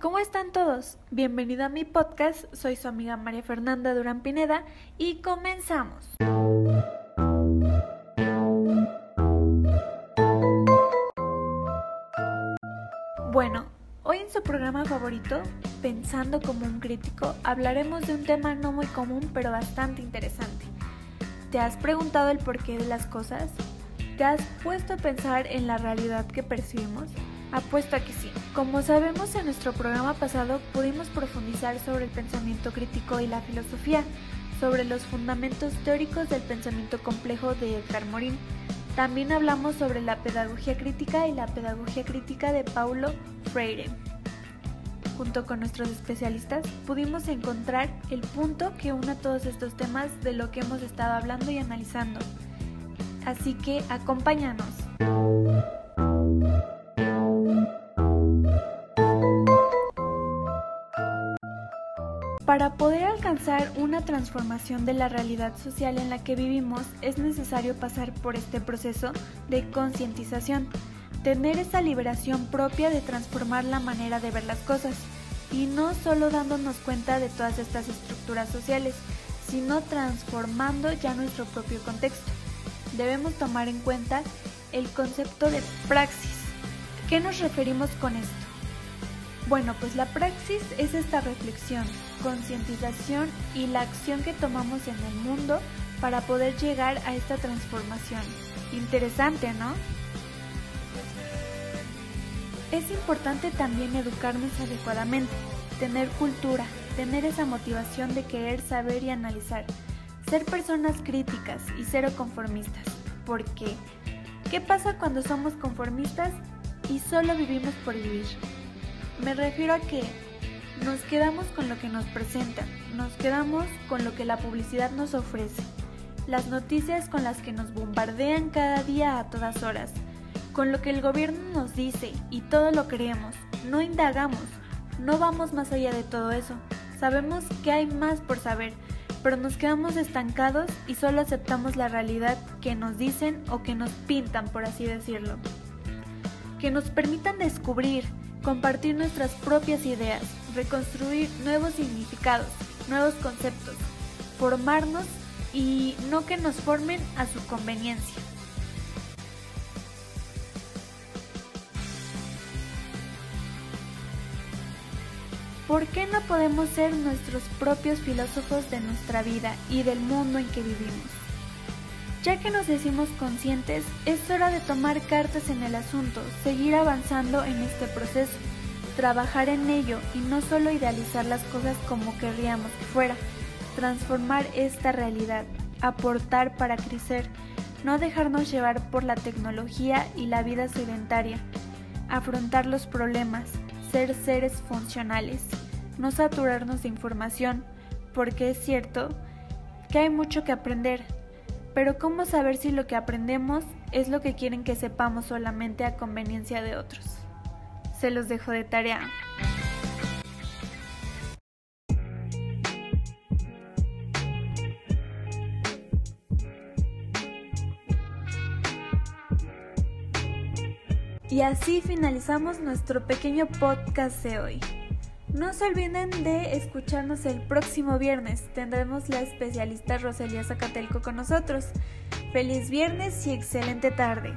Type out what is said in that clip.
¿cómo están todos? Bienvenido a mi podcast, soy su amiga María Fernanda Durán Pineda y comenzamos. Bueno, hoy en su programa favorito, Pensando como un crítico, hablaremos de un tema no muy común pero bastante interesante. ¿Te has preguntado el porqué de las cosas? ¿Te has puesto a pensar en la realidad que percibimos? Apuesto a que sí. Como sabemos en nuestro programa pasado pudimos profundizar sobre el pensamiento crítico y la filosofía, sobre los fundamentos teóricos del pensamiento complejo de Edgar Morin. También hablamos sobre la pedagogía crítica y la pedagogía crítica de Paulo Freire. Junto con nuestros especialistas pudimos encontrar el punto que une todos estos temas de lo que hemos estado hablando y analizando. Así que acompáñanos. Para poder alcanzar una transformación de la realidad social en la que vivimos es necesario pasar por este proceso de concientización, tener esa liberación propia de transformar la manera de ver las cosas, y no solo dándonos cuenta de todas estas estructuras sociales, sino transformando ya nuestro propio contexto. Debemos tomar en cuenta el concepto de praxis. ¿Qué nos referimos con esto? Bueno, pues la praxis es esta reflexión, concientización y la acción que tomamos en el mundo para poder llegar a esta transformación. Interesante, ¿no? Es importante también educarnos adecuadamente, tener cultura, tener esa motivación de querer saber y analizar, ser personas críticas y cero conformistas. ¿Por qué? ¿Qué pasa cuando somos conformistas y solo vivimos por vivir? Me refiero a que nos quedamos con lo que nos presentan, nos quedamos con lo que la publicidad nos ofrece, las noticias con las que nos bombardean cada día a todas horas, con lo que el gobierno nos dice y todo lo creemos, no indagamos, no vamos más allá de todo eso, sabemos que hay más por saber, pero nos quedamos estancados y solo aceptamos la realidad que nos dicen o que nos pintan, por así decirlo. Que nos permitan descubrir, compartir nuestras propias ideas, reconstruir nuevos significados, nuevos conceptos, formarnos y no que nos formen a su conveniencia. ¿Por qué no podemos ser nuestros propios filósofos de nuestra vida y del mundo en que vivimos? Ya que nos decimos conscientes, es hora de tomar cartas en el asunto, seguir avanzando en este proceso, trabajar en ello y no solo idealizar las cosas como querríamos que fuera, transformar esta realidad, aportar para crecer, no dejarnos llevar por la tecnología y la vida sedentaria, afrontar los problemas, ser seres funcionales, no saturarnos de información, porque es cierto que hay mucho que aprender, pero ¿cómo saber si lo que aprendemos es lo que quieren que sepamos solamente a conveniencia de otros? Se los dejo de tarea. Y así finalizamos nuestro pequeño podcast de hoy. No se olviden de escucharnos el próximo viernes. Tendremos la especialista Roselia Zacatelco con nosotros. Feliz viernes y excelente tarde.